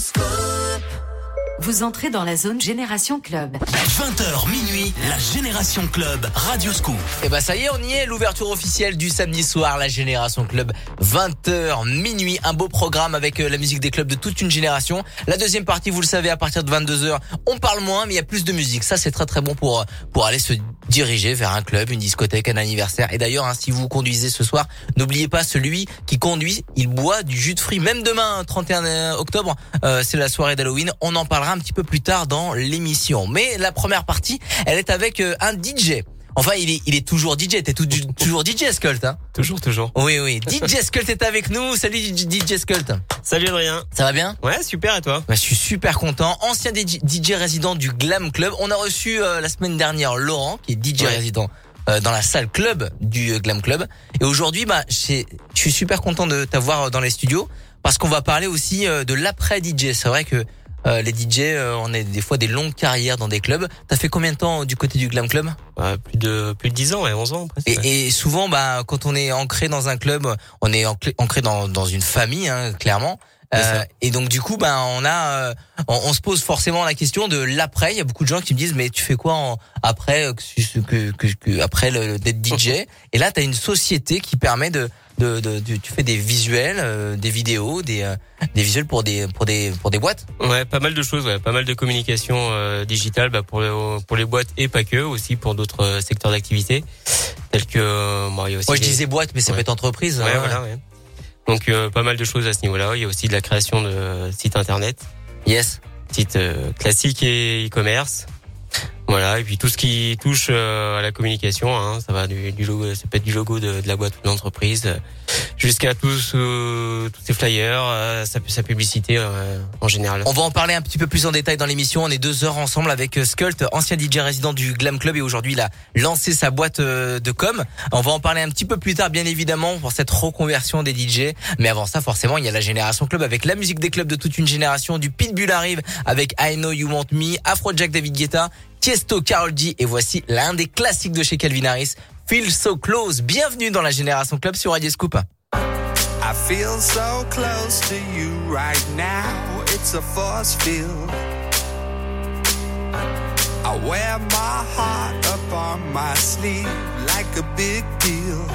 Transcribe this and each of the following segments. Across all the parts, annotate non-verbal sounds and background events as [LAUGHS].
school. Vous entrez dans la zone Génération Club. 20h minuit, la Génération Club, Radio Scoop. Et bah ça y est, on y est, l'ouverture officielle du samedi soir, la Génération Club, 20h minuit, un beau programme avec euh, la musique des clubs de toute une génération. La deuxième partie, vous le savez, à partir de 22h, on parle moins, mais il y a plus de musique. Ça, c'est très très bon pour pour aller se diriger vers un club, une discothèque, un anniversaire. Et d'ailleurs, hein, si vous conduisez ce soir, n'oubliez pas celui qui conduit, il boit du jus de fruits. Même demain, 31 octobre, euh, c'est la soirée d'Halloween. On en parlera un petit peu plus tard dans l'émission. Mais la première partie, elle est avec euh, un DJ. Enfin, il est, il est toujours DJ. T'es toujours DJ Skult, hein Toujours, toujours. Oui, oui. DJ Skult est avec nous. Salut DJ Skult. Salut Adrien. Ça va bien? Ouais, super. Et toi? Bah, Je suis super content. Ancien DJ résident du Glam Club. On a reçu euh, la semaine dernière Laurent, qui est DJ résident euh, dans la salle club du Glam Club. Et aujourd'hui, bah, je suis super content de t'avoir dans les studios parce qu'on va parler aussi de l'après DJ. C'est vrai que euh, les DJ, euh, on a des fois des longues carrières dans des clubs. T'as fait combien de temps du côté du glam club? Plus de plus de 10 ans, ouais, 11 ans presque. Et, et, souvent, bah, quand on est ancré dans un club, on est ancré dans, dans une famille, hein, clairement. Euh, et donc du coup, ben on a, euh, on, se pose forcément la question de l'après. Il y a beaucoup de gens qui me disent mais tu fais quoi en, après que, que, que, après le d'être [LAUGHS] DJ Et là, tu as une société qui permet de de, de, tu fais des visuels, euh, des vidéos, des euh, des visuels pour des pour des pour des boîtes. Ouais, pas mal de choses, ouais, pas mal de communication euh, digitale bah, pour pour les boîtes et pas que, aussi pour d'autres secteurs d'activité tels que bon, il y a aussi. Moi, je disais boîte, mais ça peut être entreprise. Ouais, voilà. Ouais. Donc pas mal de choses à ce niveau-là. Il y a aussi de la création de sites internet. Yes. Site classique et e-commerce. Voilà, et puis tout ce qui touche euh, à la communication, hein, ça va du, logo, ça peut être du logo de, la boîte ou de l'entreprise, euh, jusqu'à tous euh, ces flyers, euh, sa, sa, publicité en général. On va en parler un petit peu plus en détail dans l'émission. On est deux heures ensemble avec Skult, ancien DJ résident du Glam Club, et aujourd'hui il a lancé sa boîte de com. On va en parler un petit peu plus tard, bien évidemment, pour cette reconversion des DJ. Mais avant ça, forcément, il y a la génération club avec la musique des clubs de toute une génération. Du Pitbull arrive avec I Know You Want Me, Afrojack David Guetta, Tiesto, Carol G et voici l'un des classiques de chez Calvin Harris, Feel So Close. Bienvenue dans la Génération Club sur Radio Scoop. I feel so close to you right now. It's a force field. I wear my heart up on my sleeve like a big deal.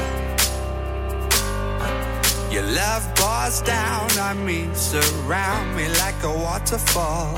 Your love pours down on me, surround me like a waterfall.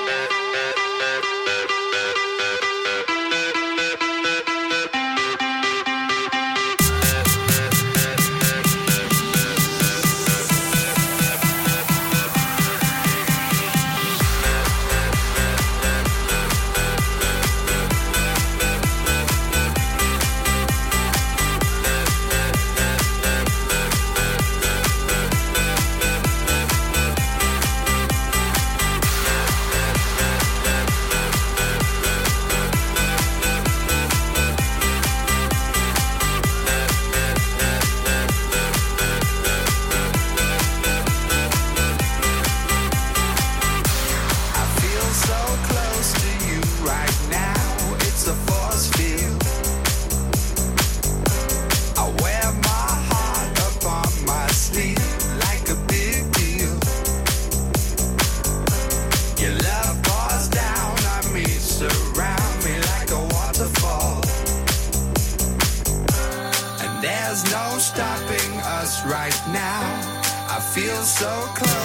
feel so close.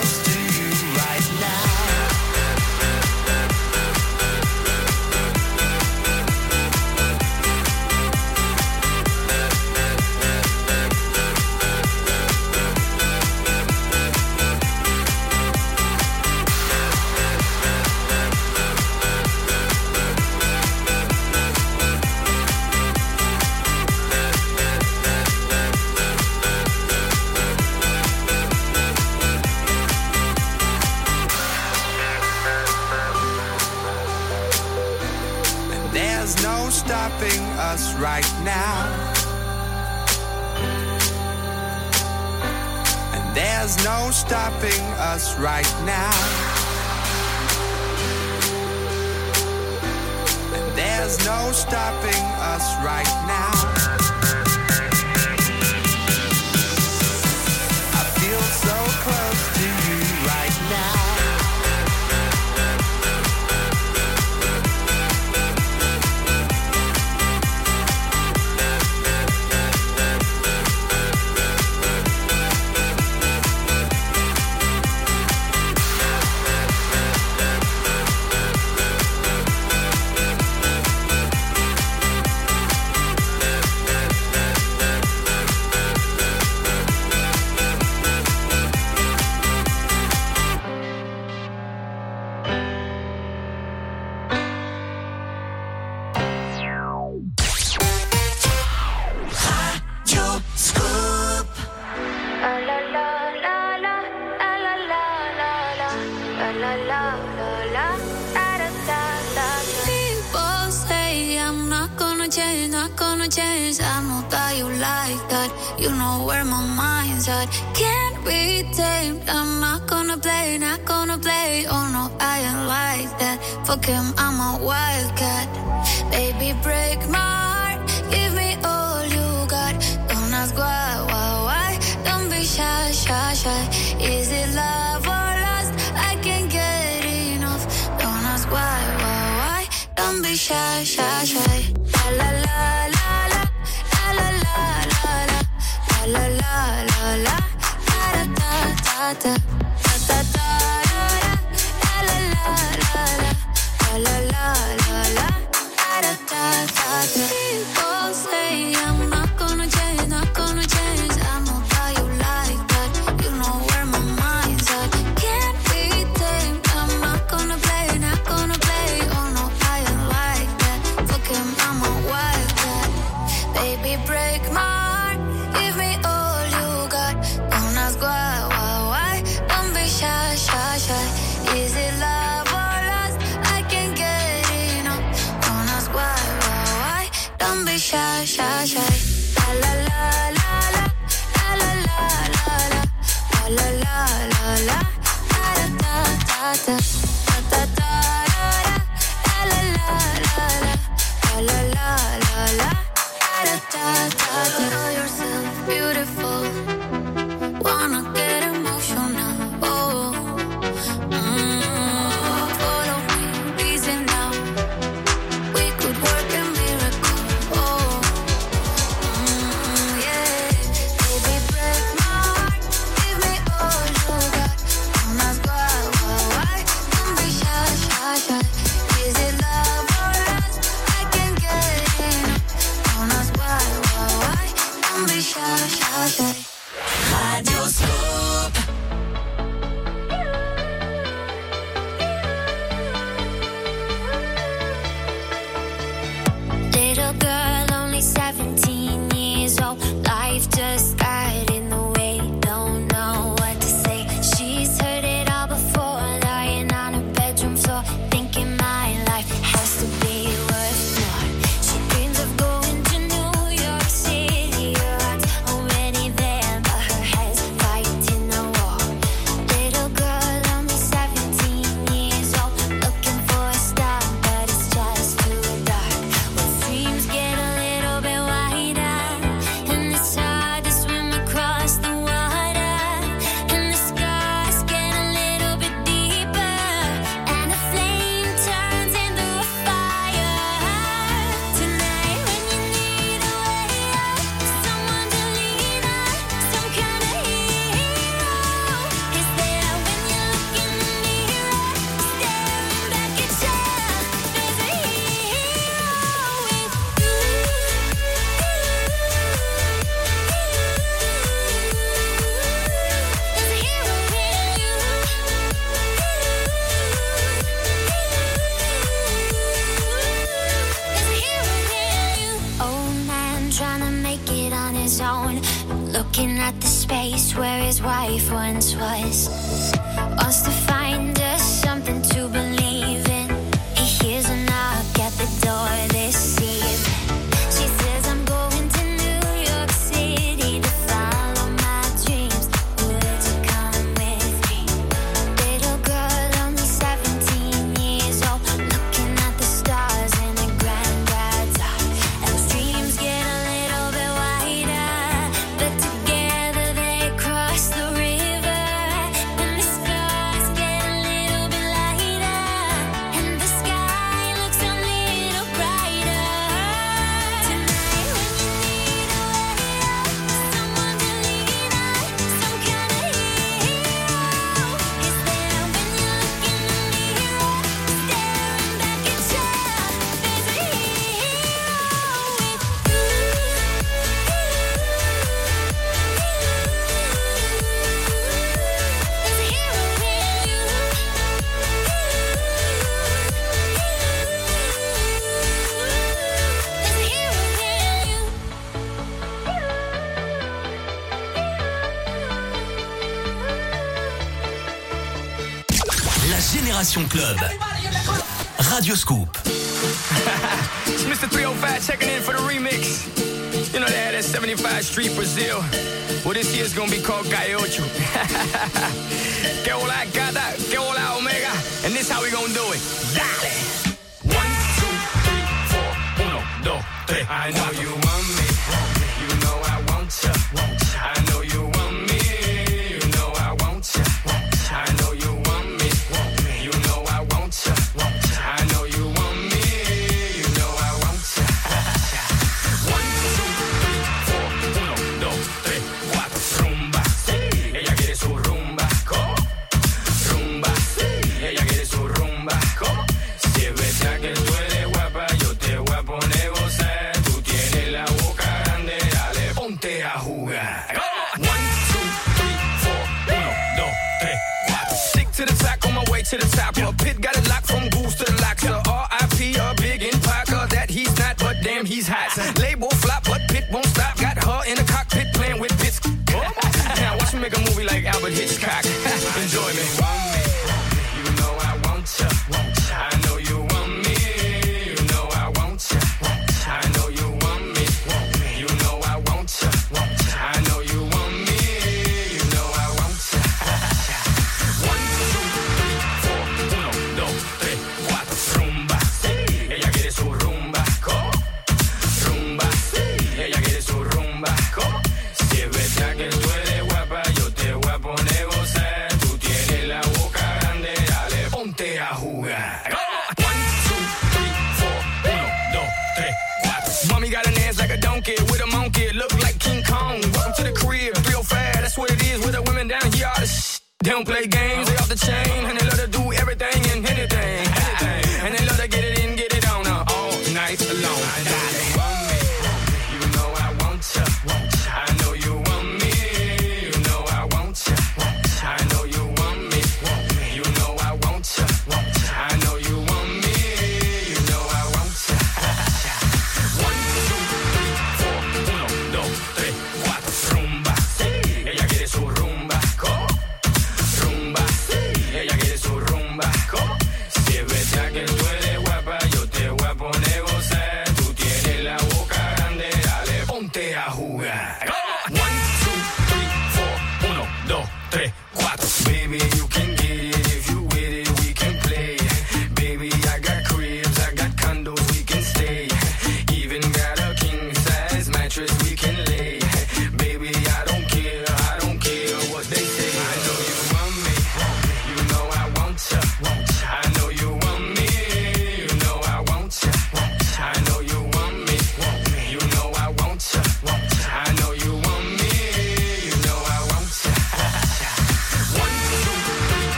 It's gonna be called Gaiocho. [LAUGHS] que hola, gata, que hola, omega. And this how we gonna do it. Dale. One, two, three, four. Uno, dos, tres. I know you want me.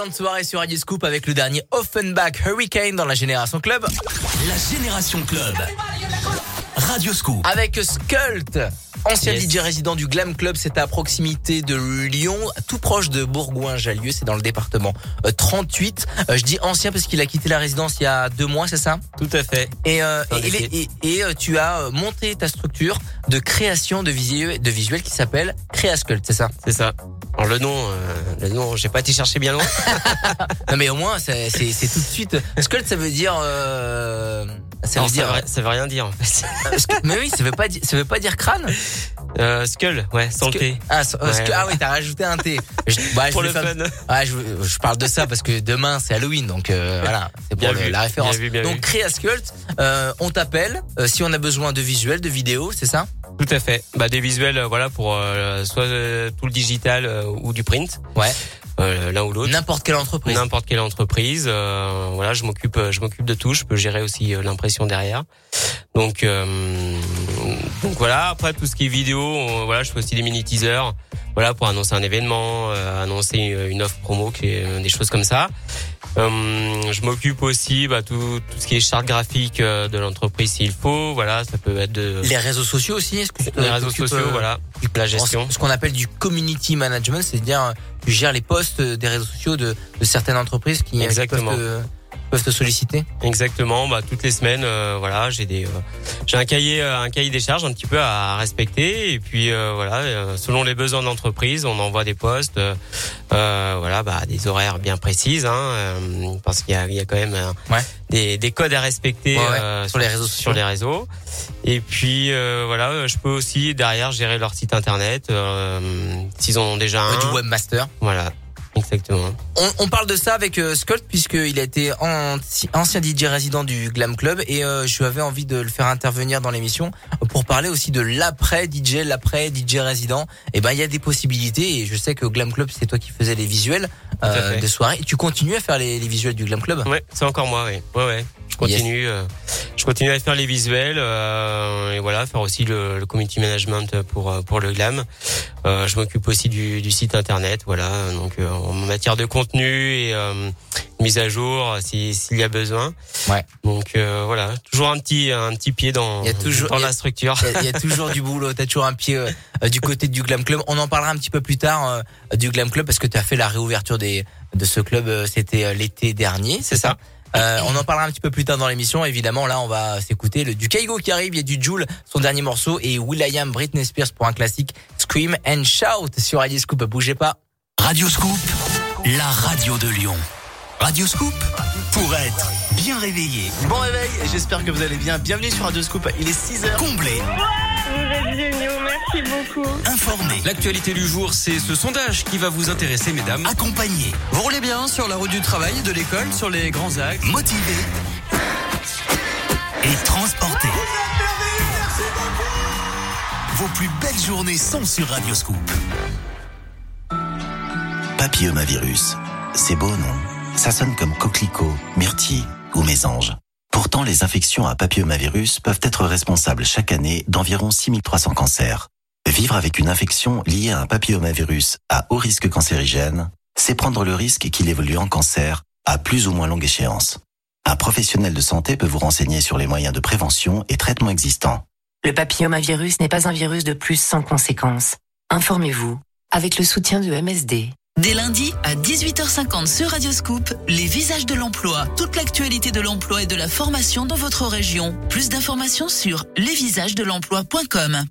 Excellente soirée sur Radio Scoop avec le dernier Offenbach Hurricane dans la Génération Club. La Génération Club. Radio Scoop. Avec Skult. Ancien Yes. DJ résident du Glam Club, c'est à proximité de Lyon, tout proche de Bourgoin-Jallieu, c'est dans le département euh, 38. Euh, je dis ancien parce qu'il a quitté la résidence il y a deux mois, c'est ça? Tout à fait. Et, euh, En et, il est- effet. et- et, euh, tu as euh, monté ta structure de création de visuels, de visuels qui s'appelle Créascult, c'est ça? C'est ça. Alors le nom, euh, le nom, j'ai pas été chercher bien loin. [LAUGHS] Non mais au moins c'est c'est- c'est tout de suite. Skult ça veut dire euh, ça Non, veut dire. ça, veut, ça veut rien dire en fait. [LAUGHS] mais oui, ça veut pas dire ça veut pas dire crâne? Euh, skull, ouais, sans le T. Ah, so- euh, Ouais, ah oui, t'as rajouté un T. [LAUGHS] Je, bah, Pour le fun. Ouais, je, je parle de ça parce que demain c'est Halloween, donc euh, voilà, c'est pour le- la référence. bien vu, bien donc vu. Créascult, euh, on t'appelle euh, si on a besoin de visuels, de vidéos, c'est ça? Tout à fait. Bah des visuels, euh, voilà, pour euh, soit euh, tout le digital euh, ou du print, Ouais. euh, l'un ou l'autre. N'importe quelle entreprise. N'importe quelle entreprise, euh, voilà, je m'occupe, je m'occupe de tout. Je peux gérer aussi euh, l'impression derrière. Donc, euh, donc voilà. Après tout ce qui est vidéo, on- voilà, je fais aussi des mini teasers, voilà, pour annoncer un événement, euh, annoncer une, une offre promo, qui est, euh, des choses comme ça. Euh, je m'occupe aussi, bah, tout, tout ce qui est charte graphique euh, de l'entreprise s'il faut. Voilà, ça peut être de Les réseaux sociaux aussi, est-ce que tu les réseaux sociaux, voilà, la gestion. Ce qu'on appelle du community management, c'est-à-dire tu gères les posts des réseaux sociaux de, de certaines entreprises qui, euh, qui Exactement. peuvent, te, peuvent te solliciter. Exactement, bah toutes les semaines, euh, voilà, j'ai des, euh, j'ai un cahier, euh, un cahier des charges un petit peu à respecter, et puis euh, voilà, euh, selon les besoins de l'entreprise, on envoie des postes, voilà, bah des horaires bien précises, hein, euh, parce qu'il y a, il y a quand même euh, Ouais. des, des codes à respecter Ouais, ouais, euh, sur les réseaux sur les réseaux, et puis euh, voilà, je peux aussi derrière gérer leur site internet, euh, s'ils en ont déjà un, du webmaster. voilà, exactement. On, on parle de ça avec euh, Scott puisqu'il a été anti- ancien DJ résident du Glam Club et euh, je avais envie de le faire intervenir dans l'émission pour parler aussi de l'après DJ, l'après DJ résident. Et ben il y a des possibilités et je sais que au Glam Club c'est toi qui faisais les visuels euh, de soirée. Tu continues à faire les, les visuels du Glam Club? Ouais, c'est encore moi, oui. Ouais, ouais. Je continue, euh, je continue à faire les visuels euh, et voilà, faire aussi le, le community management pour euh, pour le glam. Euh, je m'occupe aussi du, du site internet, voilà. Donc euh, en matière de contenu et euh, mise à jour si s'il y a besoin. Ouais. Donc euh, voilà, toujours un petit un petit pied dans Il y a toujours- dans il y a- la structure. Il y a- il y, a toujours du boulot, t'as toujours un pied euh, du côté du Glam Club. On en parlera un petit peu plus tard euh, du Glam Club parce que tu as fait la réouverture des de ce club, c'était l'été dernier, c'est ça? Euh, on en parlera un petit peu plus tard dans l'émission. Évidemment, là, on va s'écouter le du Kaigo qui arrive. Il y a du Joule, son dernier morceau, et Will.i.am, Britney Spears pour un classique, Scream and Shout sur Radio Scoop. Bougez pas. Radio Scoop, la radio de Lyon. Radio Scoop, pour être bien réveillé, Bon réveil, j'espère que vous allez bien. Bienvenue sur Radio Scoop, il est 6h. comblé, Vous êtes géniaux, merci beaucoup. informé, L'actualité du jour, c'est ce sondage qui va vous intéresser, mesdames. accompagné, Vous roulez bien sur la route du travail, de l'école, sur les grands axes? motivé et transporté. Vos plus belles journées sont sur Radio Scoop. Papillomavirus. C'est beau, non? Ça sonne comme coquelicot, myrtille ou mésange. Pourtant, les infections à papillomavirus peuvent être responsables chaque année d'environ 6300 cancers. Vivre avec une infection liée à un papillomavirus à haut risque cancérigène, c'est prendre le risque qu'il évolue en cancer à plus ou moins longue échéance. Un professionnel de santé peut vous renseigner sur les moyens de prévention et traitement existants. Le papillomavirus n'est pas un virus de plus sans conséquences. Informez-vous avec le soutien de MSD. Dès lundi à 18h50 sur Radioscoop, les visages de l'emploi, toute l'actualité de l'emploi et de la formation dans votre région. Plus d'informations sur lesvisagesdelemploi.com.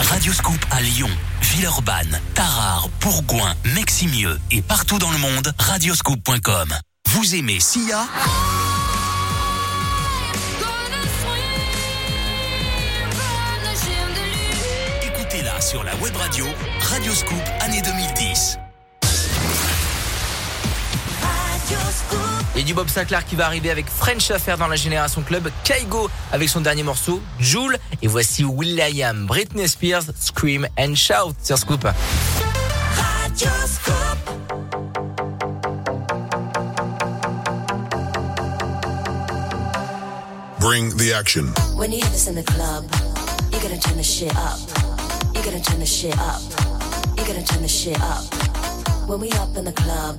Radio Scoop à Lyon, Villeurbanne, Tarare, Bourgoin, Meximieux et partout dans le monde, radioscoop.com. Vous aimez Sia? Écoutez-la sur la web radio Radio Scoop année 2010. Et du Bob Sinclair qui va arriver avec French Affair dans la Génération Club, Kaigo avec son dernier morceau, Joule, et voici Will.i.am, Britney Spears, Scream and Shout sur Scoop. Bring the action. When you hear this in the club, you're gonna turn the shit up. You're gonna turn the shit up. You're gonna turn the shit up. When we up in the club,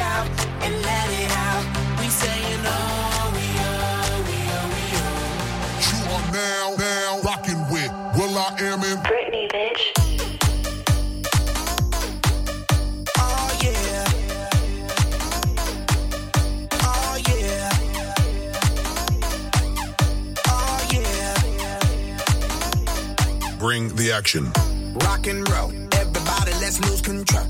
shout and let it out. We saying oh, we oh, we oh, we oh. You are now, now rocking with Will I Am in Britney, bitch. Oh yeah. Oh yeah. Oh yeah. Bring the action. Rock and roll. Everybody, let's lose control.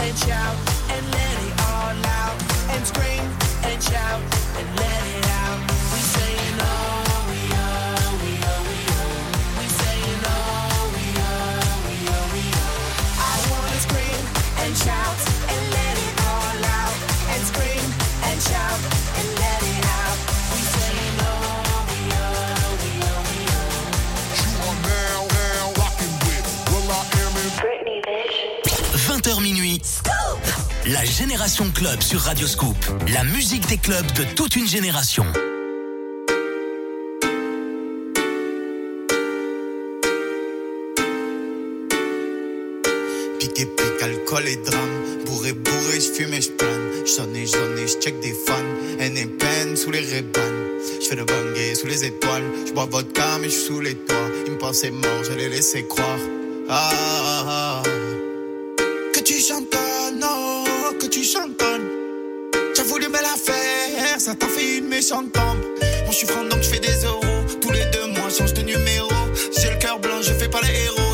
and shout and let it all out. And scream and shout and let it La Génération Club sur Radio Scoop. La musique des clubs de toute une génération. Piqué, pique, alcool et drame. Bourré, bourré, j'fume et j'plane. J'sonne et j'sonne et j'check des fans. Haine et peine sous les rébans. J'fais le bangé sous les étoiles. J'bois vodka, mais j'suis sous les toits. Ils me pensaient mort, je les laissais croire. Ah, ah, ah. Voulu me la faire, ça t'a fait une méchante tombe. Moi, j'suis franc, donc j'fais des euros. Tous les deux mois, change de numéro. J'ai le cœur blanc, je fais pas les héros.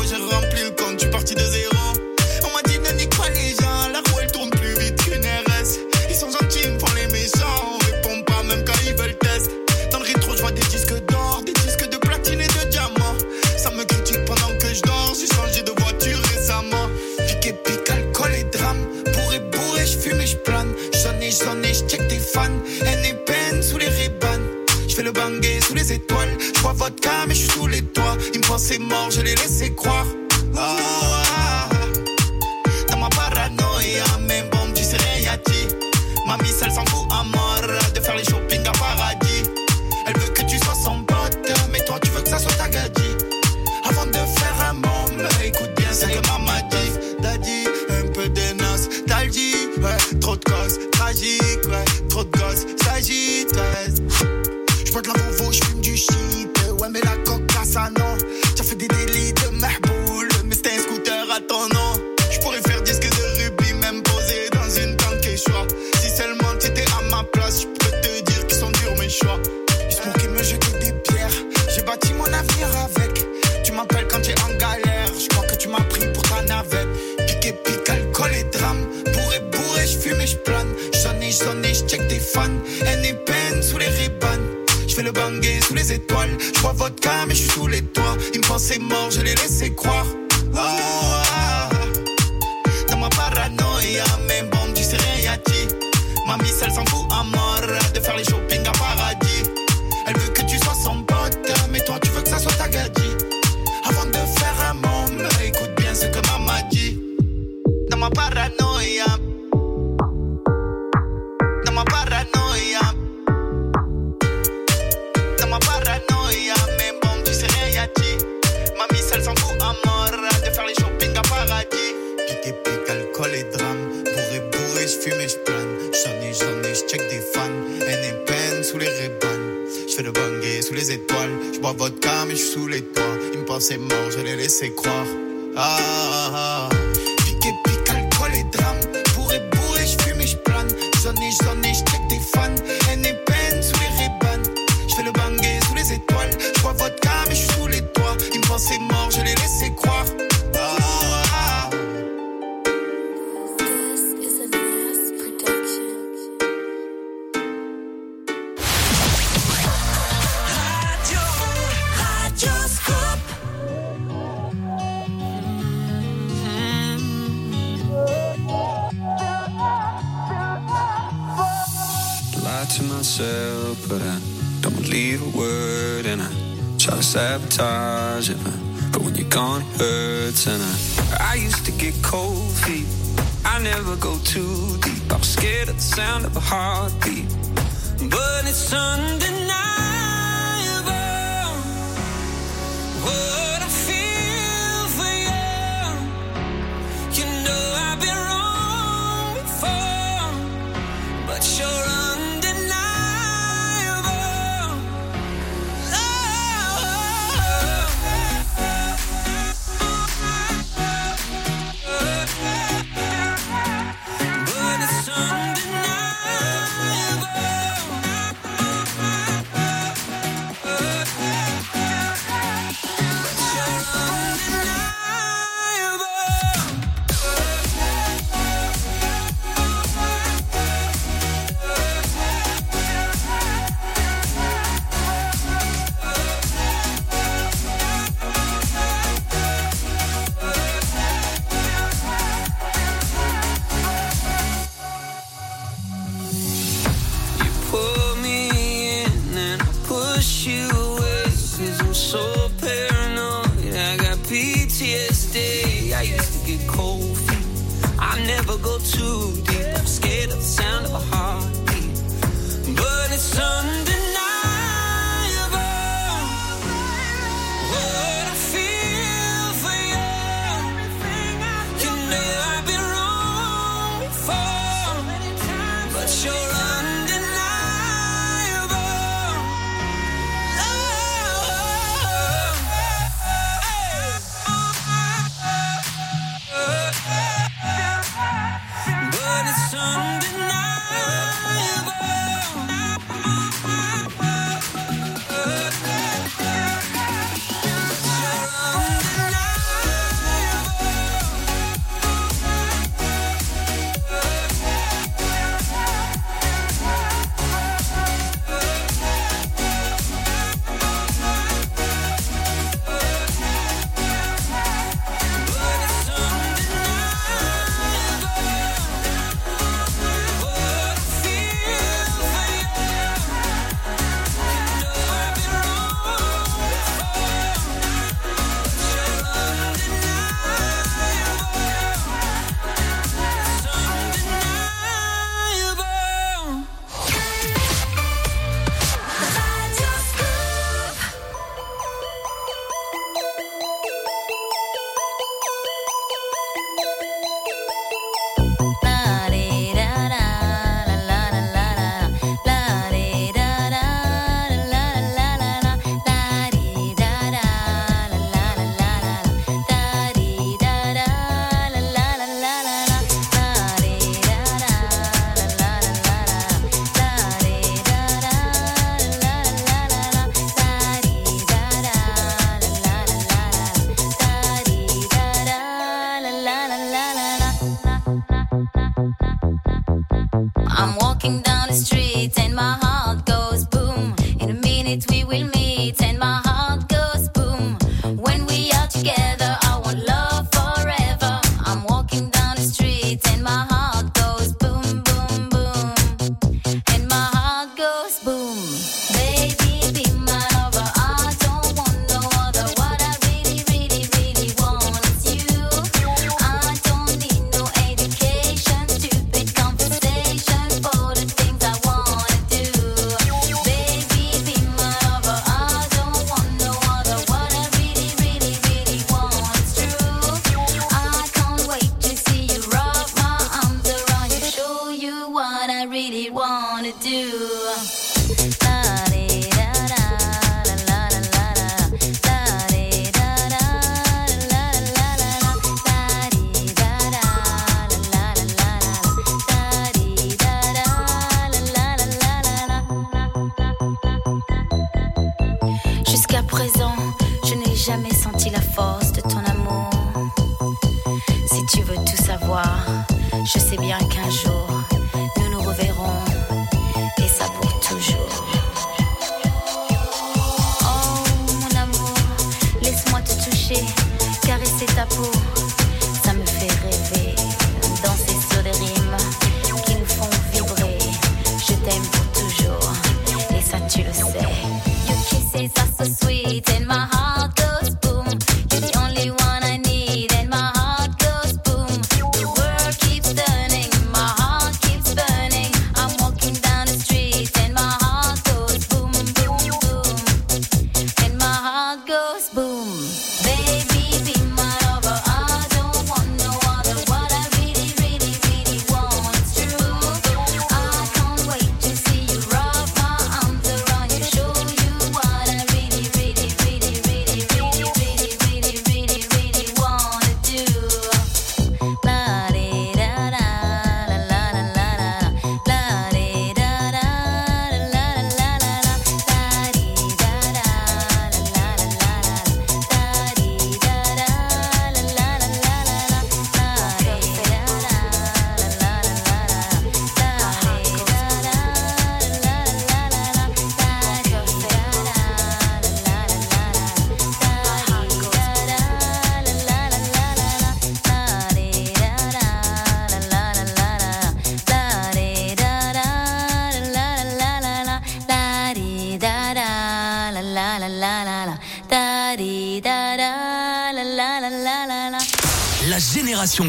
Sous les étoiles. J'bois vodka, mais j'suis sous les toits. Ils me pensaient mort, je les laissais croire. Ah, ah, ah. Dans ma paranoïa, même bon, tu sais rien dit. Mamie, elle s'en fout à mort de faire les shopping à paradis. Elle veut que tu sois son pote, mais toi tu veux que ça soit ta gadie. Avant de faire un môme, écoute bien ce que maman. Daddy, un peu de nostalgie, ouais, trop de causes tragiques, ouais, trop de gosses s'agitent, ouais. Les étoiles. J'bois vodka, mais j'suis sous les toits. Ils me pensaient mort, je les laissais croire. Oh, Je les laissais croire. Ah, ah, ah.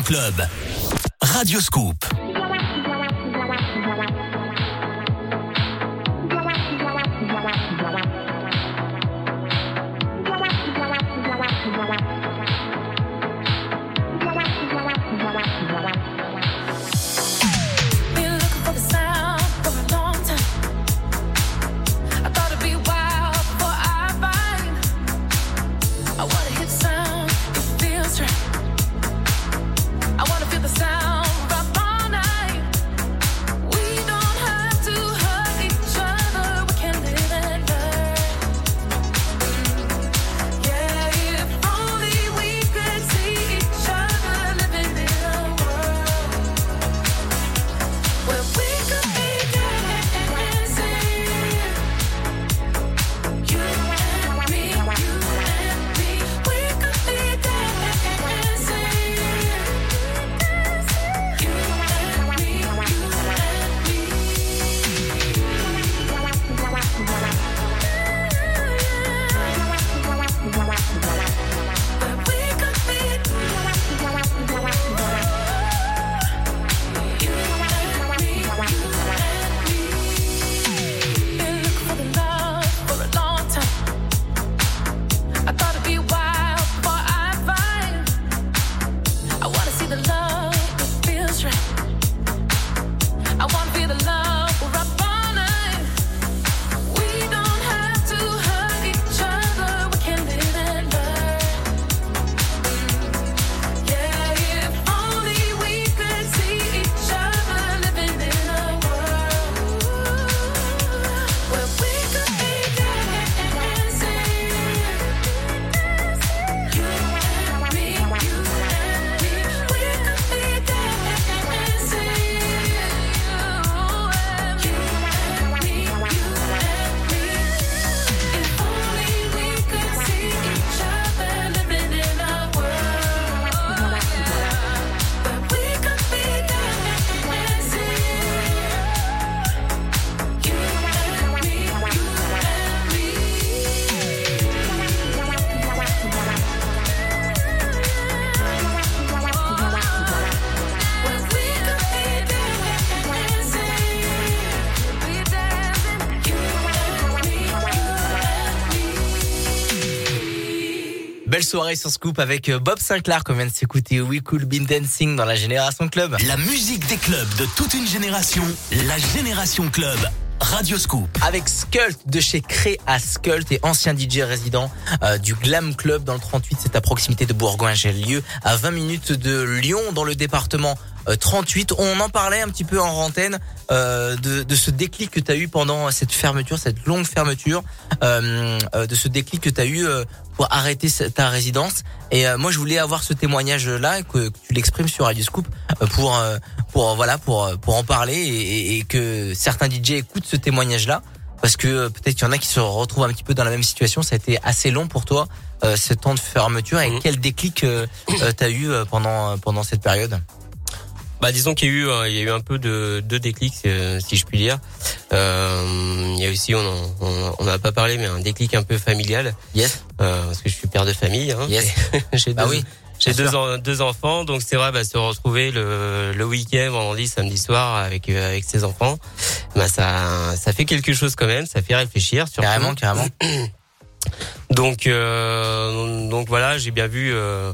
Club. Radio Scoop. soirée sur Scoop avec euh, Bob Sinclair qu'on vient de s'écouter We Cool Been Dancing dans la Génération Club. La musique des clubs de toute une génération, la Génération Club, Radio Scoop. Avec Scoop. Skult de chez Créa Skult et ancien DJ résident euh, du Glam Club dans le 38. C'est à proximité de Bourgoin-Jallieu, à 20 minutes de Lyon dans le département euh, 38. On en parlait un petit peu en rantaine euh, de, de, ce déclic que tu as eu pendant cette fermeture, cette longue fermeture, euh, euh de ce déclic que tu as eu euh, pour arrêter ta résidence. Et euh, moi, je voulais avoir ce témoignage-là, que, que, tu l'exprimes sur Radio Scoop, pour, pour, voilà, pour, pour en parler et, et que certains DJ écoutent ce témoignage-là parce que euh, peut-être qu'il y en a qui se retrouvent un petit peu dans la même situation. Ça a été assez long pour toi euh, ce temps de fermeture et quel déclic euh, euh, t'as eu euh, pendant pendant cette période? Bah disons qu'il y a eu il y a eu un peu de, de déclic euh, si je puis dire. Euh, il y a aussi on en- on on n'a pas parlé mais un déclic un peu familial. Yes. Euh, parce que je suis père de famille. Hein, Yes. [LAUGHS] j'ai Bah deux, oui, j'ai deux, en- deux enfants donc c'est vrai bah, se retrouver le, le week-end vendredi samedi soir avec euh, avec ses enfants bah ça ça fait quelque chose quand même ça fait réfléchir surtout. Carrément, carrément. [CLEARS THROAT] Donc, euh, donc voilà, j'ai bien vu euh,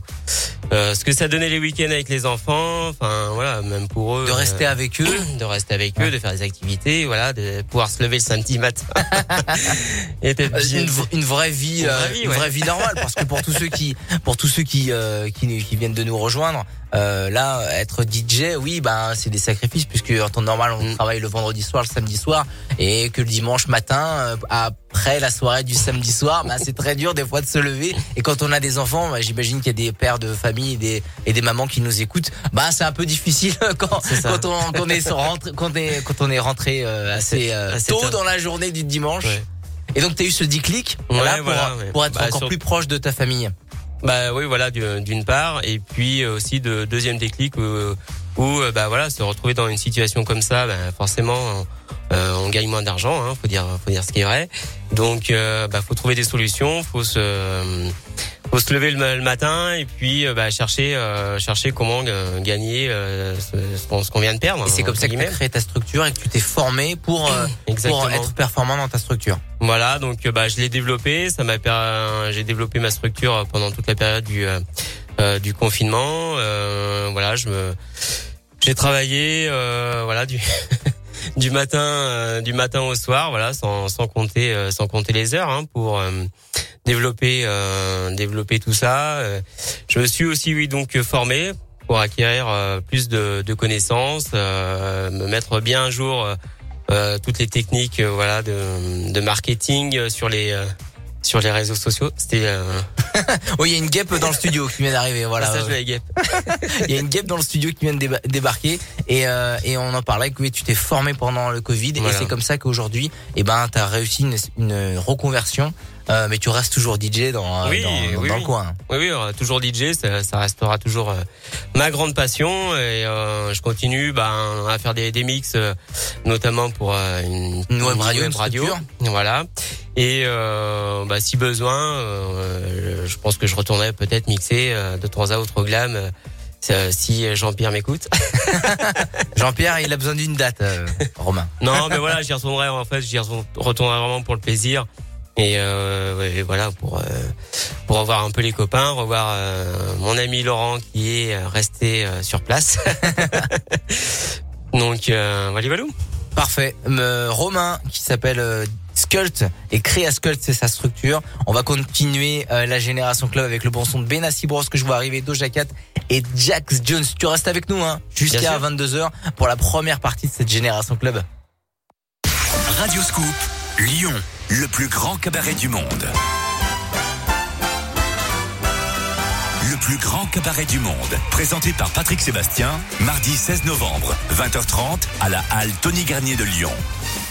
euh, ce que ça donnait les week-ends avec les enfants. Enfin voilà, même pour eux. De rester euh, avec eux. de rester avec eux, de faire des activités, voilà, de pouvoir se lever le samedi matin. [LAUGHS] Et Euh, une, une vraie vie, Une euh, vraie vie, une vraie vie normale parce que pour tous ceux qui pour tous ceux qui euh, qui, qui viennent de nous rejoindre euh, là être DJ oui ben c'est des sacrifices puisque en temps normal on travaille le vendredi soir le samedi soir et que le dimanche matin euh, après la soirée du samedi soir ben c'est très dur des fois de se lever et quand on a des enfants ben, j'imagine qu'il y a des pères de famille et des et des mamans qui nous écoutent ben c'est un peu difficile [LAUGHS] quand quand on quand on est rentré quand on est quand on est rentré euh, assez euh, tôt dans la journée du dimanche Ouais. et donc tu as eu ce déclic Ouais, là, pour, ouais. pour être Bah, encore sur- plus proche de ta famille. Bah oui, voilà, du- d'une part, et puis euh, aussi de deuxième déclic où, euh, bah voilà, se retrouver dans une situation comme ça, bah, forcément, euh, on gagne moins d'argent, hein, faut dire, faut dire ce qui est vrai. Donc, euh, bah faut trouver des solutions, faut se, faut se lever le, le matin et puis euh, bah, chercher, euh, chercher comment euh, gagner euh, ce, qu'on- ce qu'on vient de perdre. Et c'est comme entre ça que tu as créé ta structure et que tu t'es formé pour, euh, [CLEARS THROAT] pour être performant dans ta structure. Voilà, donc bah je l'ai développé, ça m'a euh, j'ai développé ma structure pendant toute la période du euh, du confinement. Euh, voilà, je me j'ai travaillé euh, voilà du [LAUGHS] du matin euh, du matin au soir, voilà, sans sans compter euh, sans compter les heures hein, pour euh, développer euh, développer tout ça. Euh, Je me suis aussi oui donc formé pour acquérir plus de, de connaissances, me mettre bien à jour toutes les techniques voilà de, de marketing sur les sur les réseaux sociaux. C'était euh, [LAUGHS] Oui, il y a une guêpe dans le studio qui vient d'arriver. Voilà. ça, je vais la guêpe. [LAUGHS] Il y a une guêpe dans le studio qui vient de déba- débarquer et, euh, et on en parlait que oui, tu t'es formé pendant le Covid Voilà. et c'est comme ça qu'aujourd'hui, eh ben, tu as réussi une, une reconversion, euh, mais tu restes toujours DJ dans, euh, Oui, dans, dans oui, le oui. coin. Oui, oui, toujours DJ, ça, ça restera toujours euh, ma grande passion et euh, je continue ben, à faire des, des mix, notamment pour une, Une web radio, web une radio, voilà. Et bah, si besoin, je pense que je retournerai peut-être mixer euh, deux trois autres glam euh, si Jean-Pierre m'écoute. [LAUGHS] Jean-Pierre, il a besoin d'une date, euh, Romain. Non, mais voilà, j'y retournerai en fait, j'y retourne- retournerai vraiment pour le plaisir. Et, euh, et voilà pour euh, pour revoir un peu les copains, revoir euh, mon ami Laurent qui est euh, resté euh, sur place. [LAUGHS] Donc euh. Parfait. Euh, Romain, qui s'appelle euh, Skult, et Créa Skult, c'est sa structure. On va continuer euh, la Génération Club avec le bon son de Benassi Bros que je vois arriver, Doja Cat et Jax Jones. Tu restes avec nous hein, jusqu'à Bien sûr. 22h pour la première partie de cette Génération Club. Radio Scoop, Lyon, le plus grand cabaret du monde. Le plus grand cabaret du monde, présenté par Patrick Sébastien, mardi 16 novembre, 20h30 à la halle Tony Garnier de Lyon.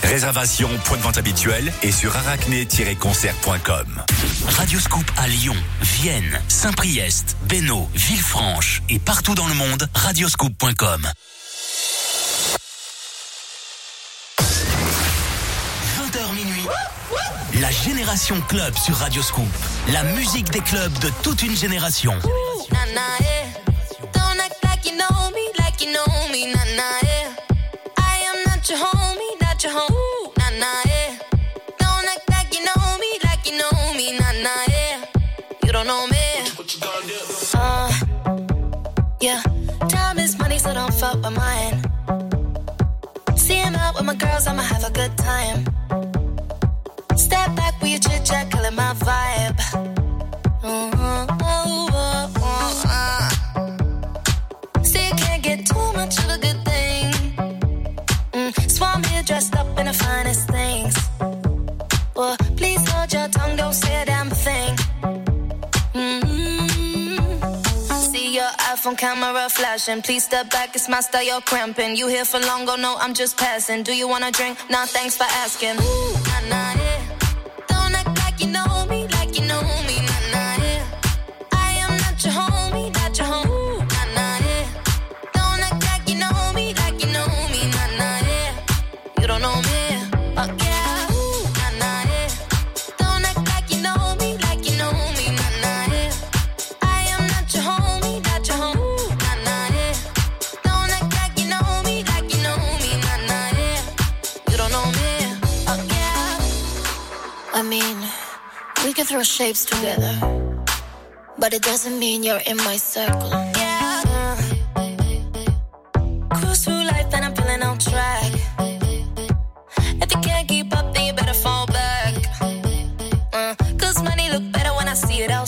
Réservation, point de vente habituel et sur arachné-concert.com. Radio Scoop à Lyon, Vienne, Saint-Priest, Bénaud, Villefranche et partout dans le monde, radioscoop.com. Génération Club sur Radio Scoop. La musique des clubs de toute une génération. Fuck with mine. With my girls, I'ma have a good time. you chit chat, killing my vibe. Mm-hmm. Oh, oh, oh, uh. You can't get too much of a good thing. Mm. So here dressed up in the finest things. Well, please hold your tongue, don't say a damn thing. Mm-hmm. iPhone camera flashing. Please step back, it's my style, you're cramping. You here for long, oh no, I'm just passing. Do you wanna drink? Nah, thanks for asking. Ooh, nah, nah, yeah you know me, like you know me. can throw shapes together, but it doesn't mean you're in my circle. Yeah, cruise through life and I'm track. If you can't keep up, then you better fall back. Uh, Cause money better when I see it all.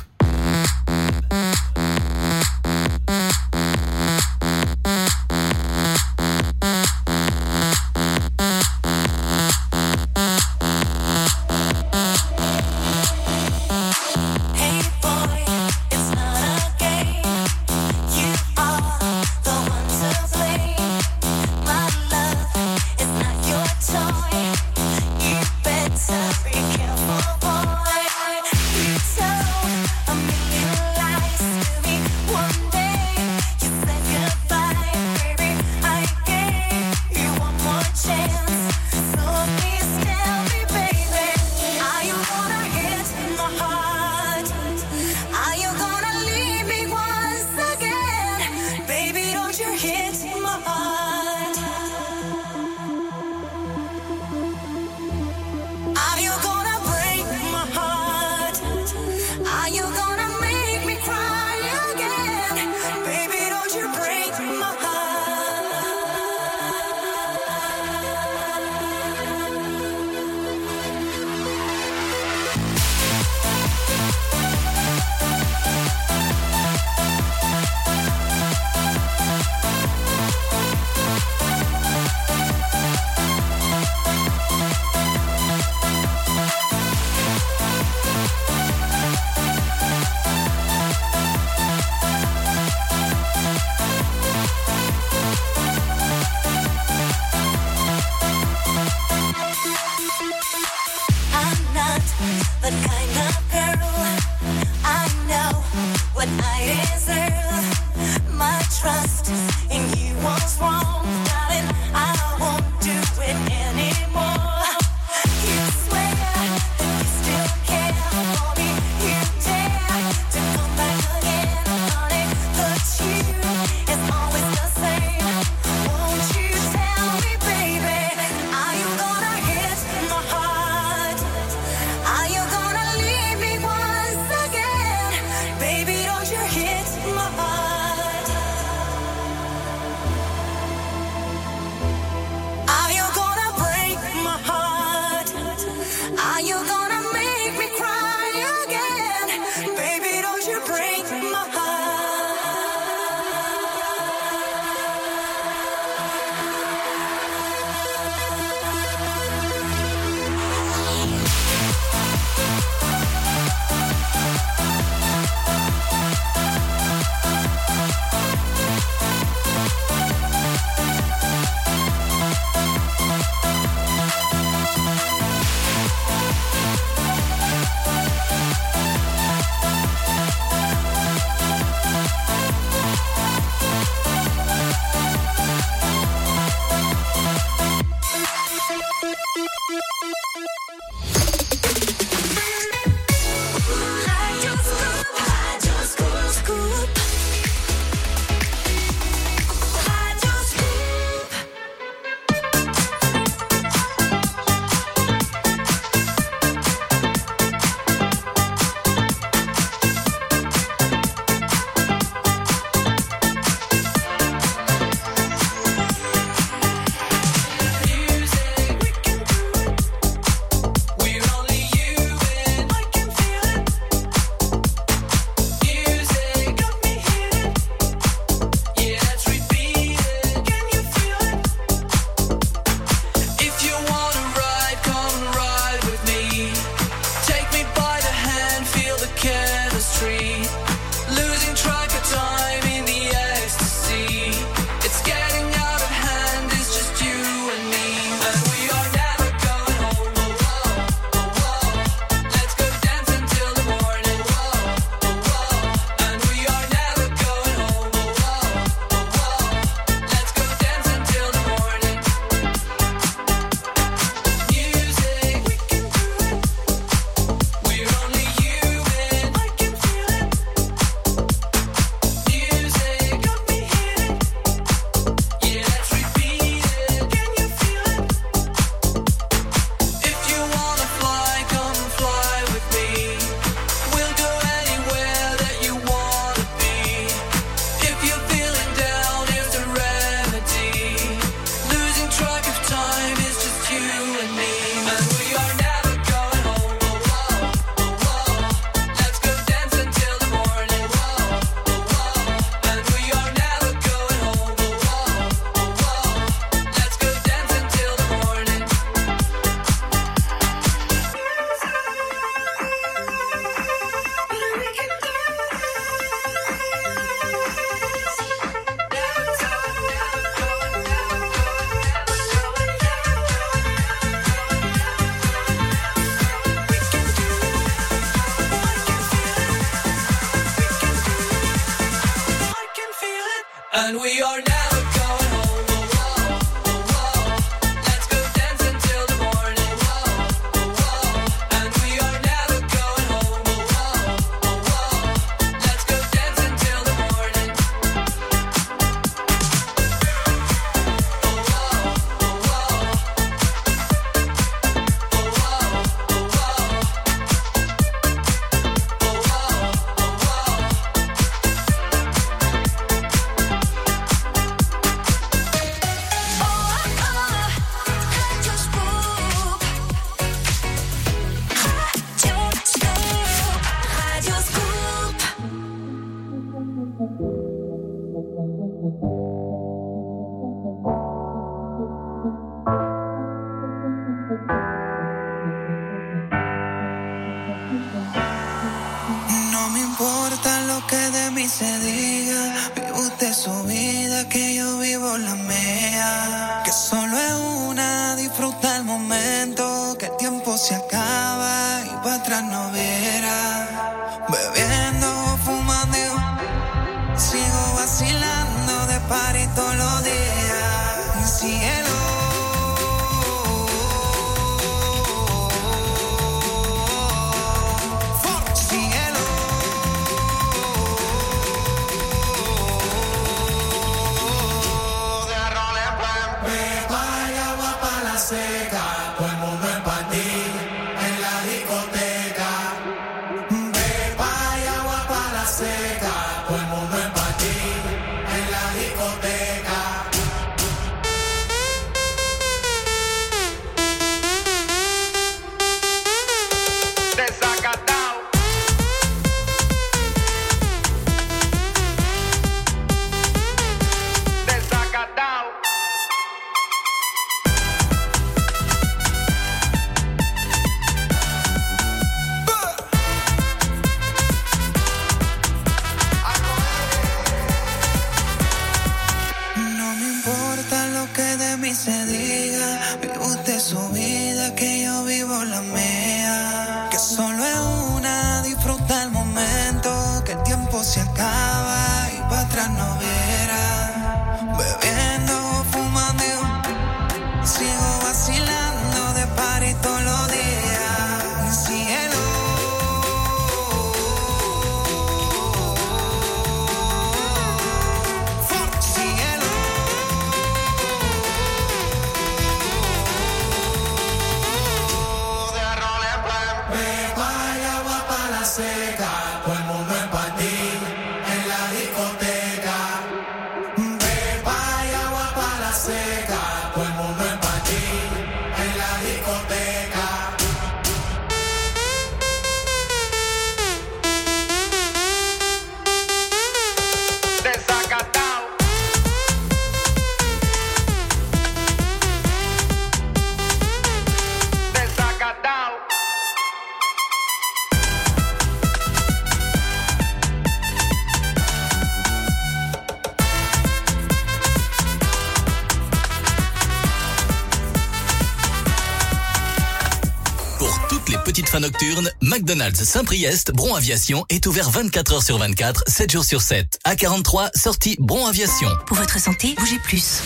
McDonald's Saint-Priest, Bron Aviation est ouvert 24 heures sur 24, 7 jours sur 7. À 43, sortie Bron Aviation. Pour votre santé, bougez plus.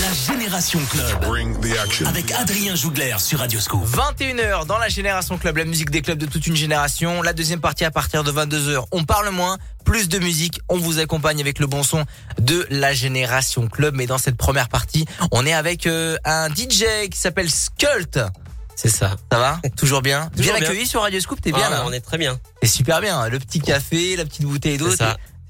La Génération Club. Avec Adrien Jougler sur Radioscope. 21h dans la Génération Club, la musique des clubs de toute une génération. La deuxième partie à partir de 22h. On parle moins, plus de musique. On vous accompagne avec le bon son de la Génération Club. Mais dans cette première partie, on est avec euh, un DJ qui s'appelle Skult. C'est ça. Ça va? [LAUGHS] Toujours bien? Toujours Bien bien. accueilli sur Radio Scoop, t'es bien Ah, là? On est très bien. C'est super bien. Le petit café, la petite bouteille d'eau.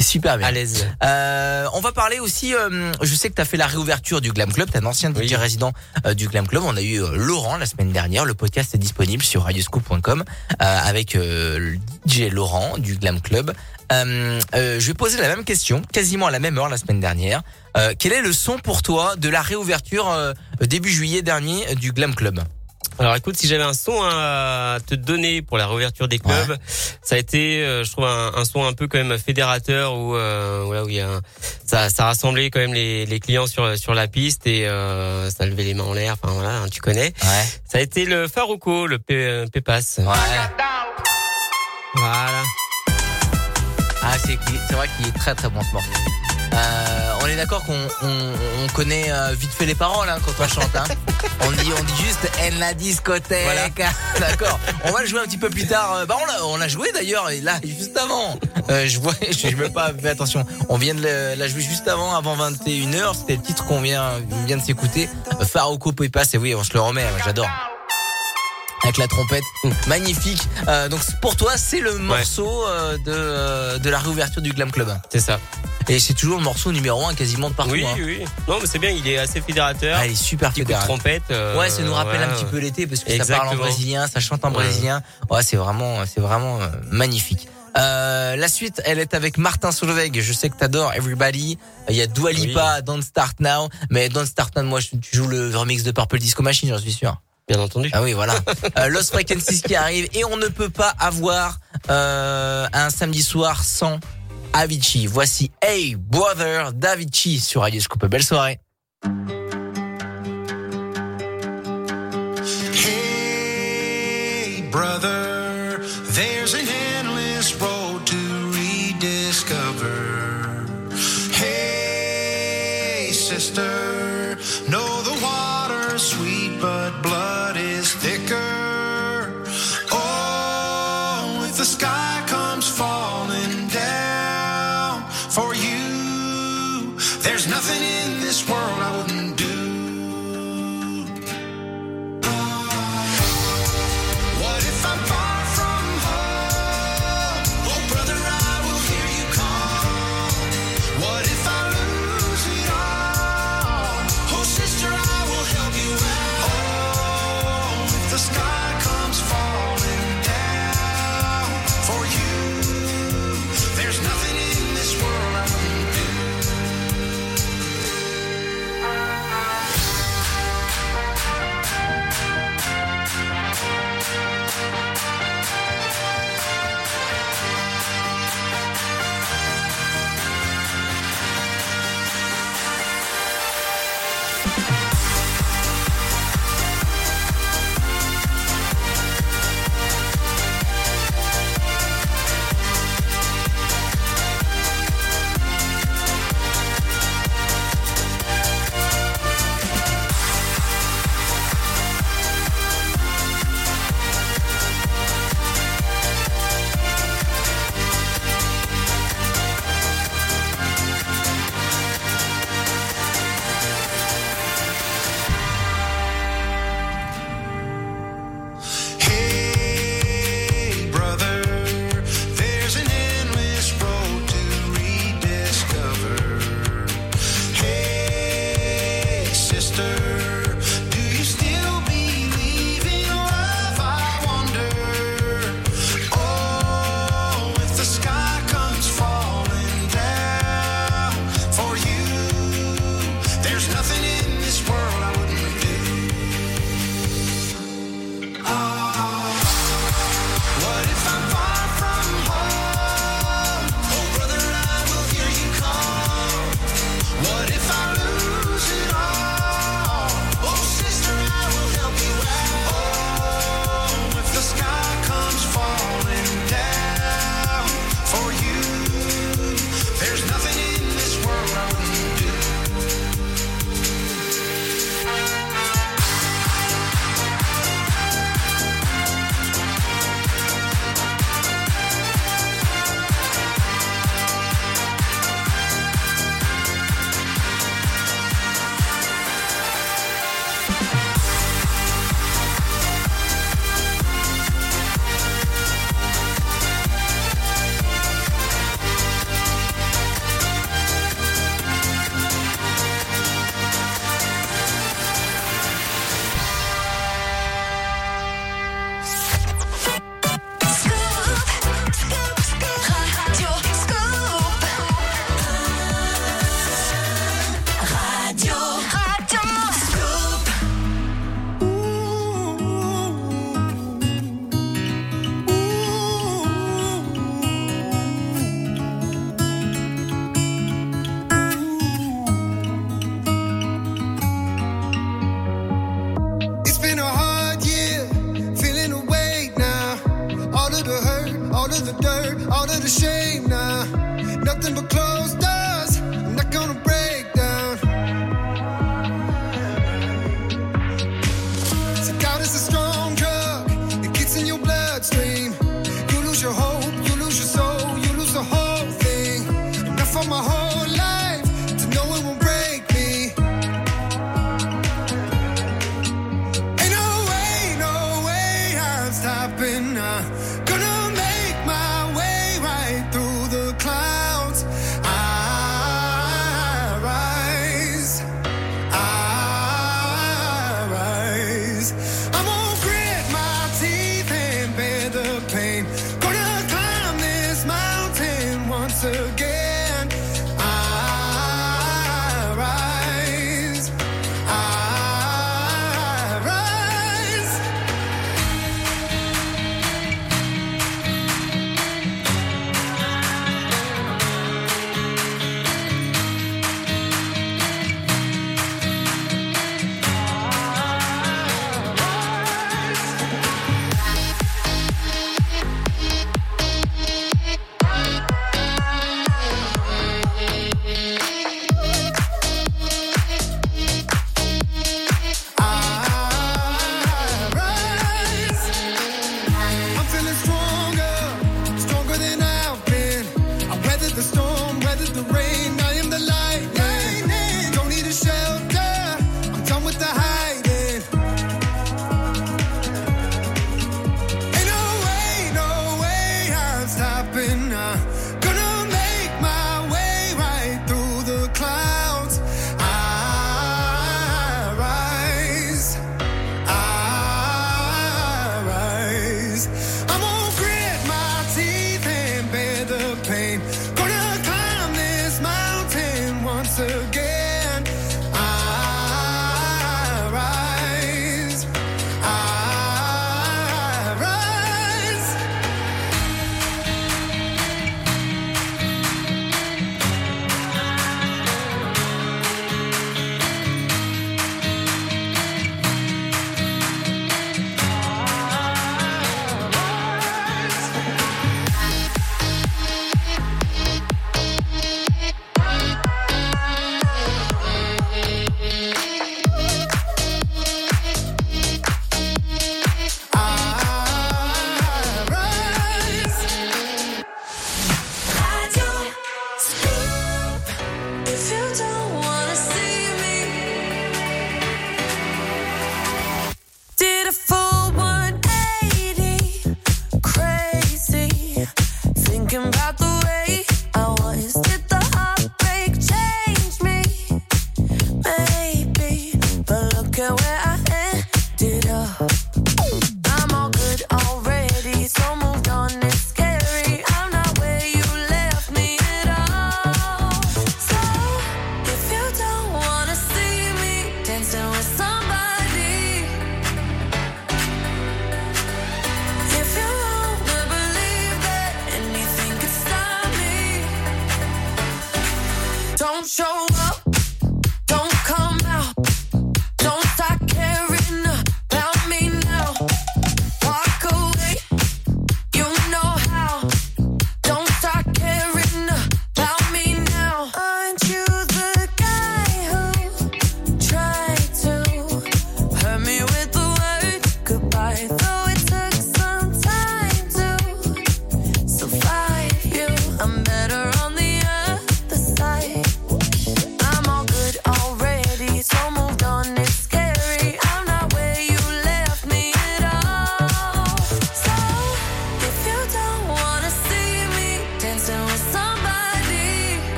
Super bien. À l'aise. Euh, on va parler aussi. euh, je sais que tu as fait la réouverture du Glam Club. T'es un ancien DJ résident euh, du Glam Club. On a eu euh, Laurent la semaine dernière. Le podcast est disponible sur radioscoop.com euh, avec euh, le DJ Laurent du Glam Club. Je vais poser la même question, quasiment à la même heure la semaine dernière. Euh, quel est le son pour toi de la réouverture euh, début juillet dernier du Glam Club? Alors écoute, si j'avais un son à te donner pour la réouverture des clubs, ça a été, euh, je trouve, un, un son un peu quand même fédérateur où, euh, voilà, où il y a, un- ça, ça rassemblait quand même les, les clients sur sur la piste et euh, ça levait les mains en l'air. Enfin voilà, hein, tu connais. Ça a été le Farouco, le P, Pépas. Voilà. Ah, c'est c'est vrai qu'il est très très bon ce morceau. Euh, d'accord qu'on on, on connaît euh, vite fait les paroles hein, quand on chante. Hein. [LAUGHS] On dit on dit juste en la discothèque. [LAUGHS] D'accord. On va le jouer un petit peu plus tard. Euh, Bah on l'a on l'a joué d'ailleurs et là juste avant. Euh, je vois [LAUGHS] je n'ai même pas fait attention. On vient de le- la jouer juste avant avant 21h, c'était le titre qu'on vient on vient de s'écouter. Farouko Pepas et oui, on se le remet, j'adore. Avec la trompette, magnifique. Euh, donc pour toi, c'est le morceau euh, de euh, de la réouverture du Glam Club. C'est ça. Et c'est toujours le morceau numéro un quasiment de partout. Oui, hein. oui. Non, mais c'est bien, il est assez fédérateur. Ah, il est super Petit coup de fédérateur. trompette. euh, Ouais, ça nous rappelle un petit peu l'été parce que ça parle en brésilien, ça chante en Ouais. brésilien. Ouais, c'est vraiment, c'est vraiment euh, magnifique. Euh, la suite, elle est avec Martin Solveig. Je sais que t'adores Everybody. Il y a Dua Lipa, Don't Start Now. Mais Don't Start Now, moi, tu joues le remix de Purple Disco Machine, j'en suis sûr. Bien entendu. Ah oui, voilà. euh, Lost Frequencies qui arrive et on ne peut pas avoir euh, un samedi soir sans Avicii. Voici Hey Brother d'Avicii sur Radio Scoop. Belle soirée. Hey, brother,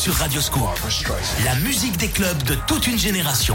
sur Radio Square, La musique des clubs de toute une génération.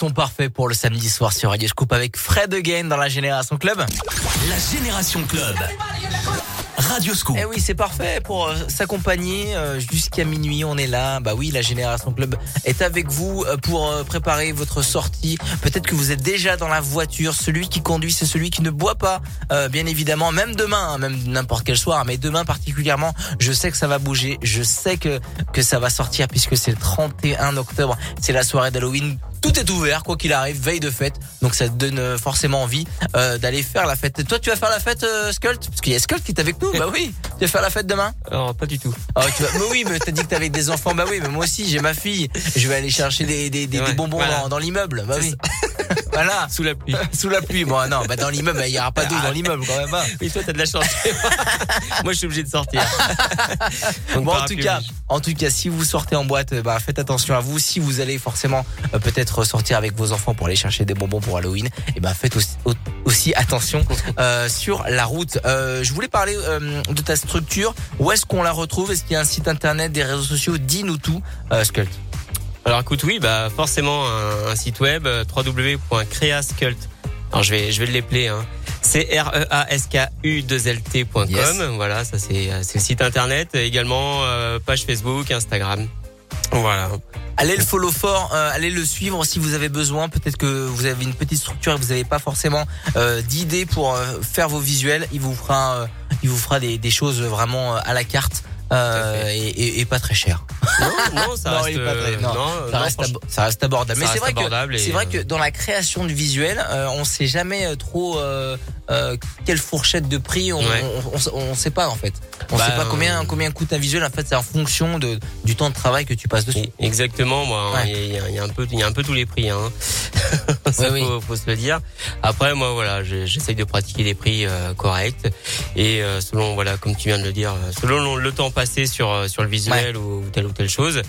Son parfait pour le samedi soir sur Radio Scoop avec Fred Again dans la Génération Club. La Génération Club. Radio Scoop. Eh oui, c'est parfait pour euh, s'accompagner euh, jusqu'à minuit. On est là. Bah oui, la Génération Club est avec vous euh, pour préparer votre sortie. Peut-être que vous êtes déjà dans la voiture. Celui qui conduit, c'est celui qui ne boit pas, euh, bien évidemment. Même demain, hein, même n'importe quel soir, mais demain particulièrement, je sais que ça va bouger. Je sais que que ça va sortir puisque c'est le 31 octobre. C'est la soirée d'Halloween. Tout est ouvert, quoi qu'il arrive, veille de fête. Donc ça te donne euh, forcément envie euh, d'aller faire la fête. Toi, tu vas faire la fête, euh, Skult Parce qu'il y a Skult qui est avec nous. bah oui. Tu vas faire la fête demain? Alors, pas du tout. Oh, tu vas... Mais oui, mais t'as dit que t'avais des enfants. Bah oui, mais moi aussi, j'ai ma fille. Je vais aller chercher des, des, des, Ouais, des bonbons voilà. dans, dans l'immeuble. Bah oui. Voilà. [LAUGHS] Sous la pluie. [LAUGHS] Sous la pluie. Bon, non, bah dans l'immeuble, il y aura pas d'eau dans l'immeuble quand même. hein. [LAUGHS] Oui, toi, t'as de la chance. Moi, je suis obligé de sortir. Donc, Bon, en tout cas, en tout cas, si vous sortez en boîte, bah, faites attention à vous. Si vous allez forcément euh, peut-être sortir avec vos enfants pour aller chercher des bonbons pour Halloween, et ben faites aussi, au- aussi attention euh, sur la route. Euh, je voulais parler euh, de ta structure. Où est-ce qu'on la retrouve? Est-ce qu'il y a un site internet, des réseaux sociaux? Dis-nous tout, euh, Skult. Alors écoute, oui, bah forcément un, un site web euh, www.creascult. Alors je vais je vais le l'épeler hein. C R E A S K U 2 L T.com. Yes. Voilà, ça c'est euh, c'est le site internet, également euh, page Facebook, Instagram. Voilà. Allez le follow fort, euh, allez le suivre si vous avez besoin. Peut-être que vous avez une petite structure et vous n'avez pas forcément euh, d'idées pour euh, faire vos visuels. Il vous fera, euh, il vous fera des, des choses vraiment euh, à la carte euh, et, et- et pas très cher. Non, non, ça [LAUGHS] Non, reste très- euh, non, non, ça, reste reste abordable. ça Mais c'est vrai que abordable et, c'est vrai euh, que dans la création de visuels, euh, on sait jamais euh, trop euh, euh, quelle fourchette de prix. On, Ouais. on, on, on sait pas en fait. On Bah, sait pas combien combien coûte un visuel. En fait, c'est en fonction de du temps de travail que tu passes dessus. Exactement, moi, Ouais. il y, a- il y a un peu, il y a un peu tous les prix, hein. [LAUGHS] Ça, oui. faut, se le dire. Après, moi, voilà, je- j'essaye de pratiquer des prix euh, corrects et euh, selon, voilà, comme tu viens de le dire, euh, selon le temps passé sur euh, sur le visuel ou, telle ou telle chose.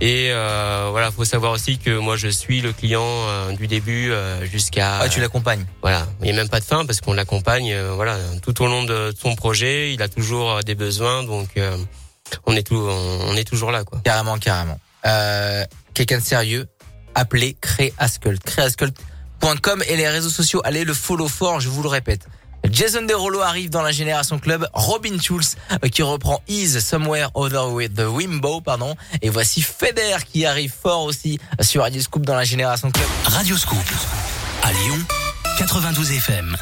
Et euh, voilà, faut savoir aussi que moi, je suis le client euh, du début euh, jusqu'à. Ah, tu l'accompagnes. Voilà, il n'y a même pas de fin parce qu'on l'accompagne, euh, voilà, tout au long de son projet. Il a toujours euh, des besoins, donc euh, on est tout, on, on est toujours là, quoi. Carrément, carrément. Euh, Quelqu'un de sérieux, appelez Créascult. Créascult.com et les réseaux sociaux, allez le follow fort, je vous le répète. Jason Derulo arrive dans la Génération Club, Robin Schulz qui reprend Is Somewhere Other with the Wimbo, pardon, et voici Feder qui arrive fort aussi sur Radio Scoop dans la Génération Club. Radio Scoop. À Lyon, 92 FM.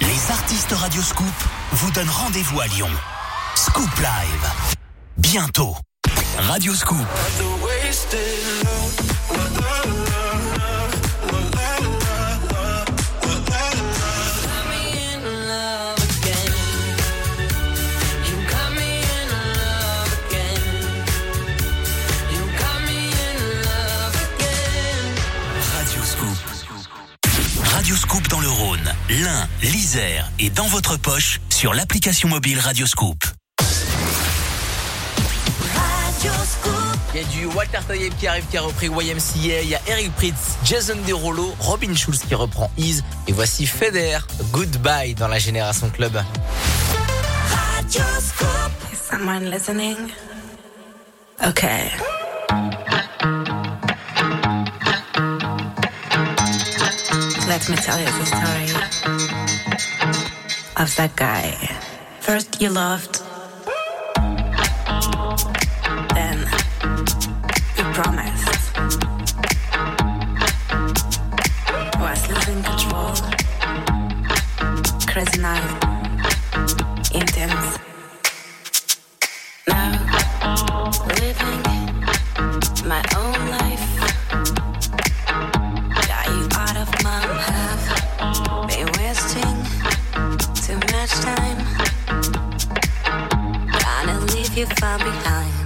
Les artistes Radio Scoop vous donnent rendez-vous à Lyon. Scoop Live. Bientôt. Radio Scoop. Rhône, l'Ain, l'Isère et dans votre poche sur l'application mobile Radio Scoop. Il y a du Walter Tayeb qui arrive, qui a repris YMCA. Il y a Eric Pritz, Jason Derulo, Robin Schulz qui reprend Is. Et voici Feder, Goodbye dans la Génération Club. Is someone listening? Okay. Let me tell you the story of that guy. First, you loved, then you promised. Was losing control. Crazy night. Intense. Now, living my own life. You far behind.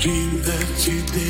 dream that you did.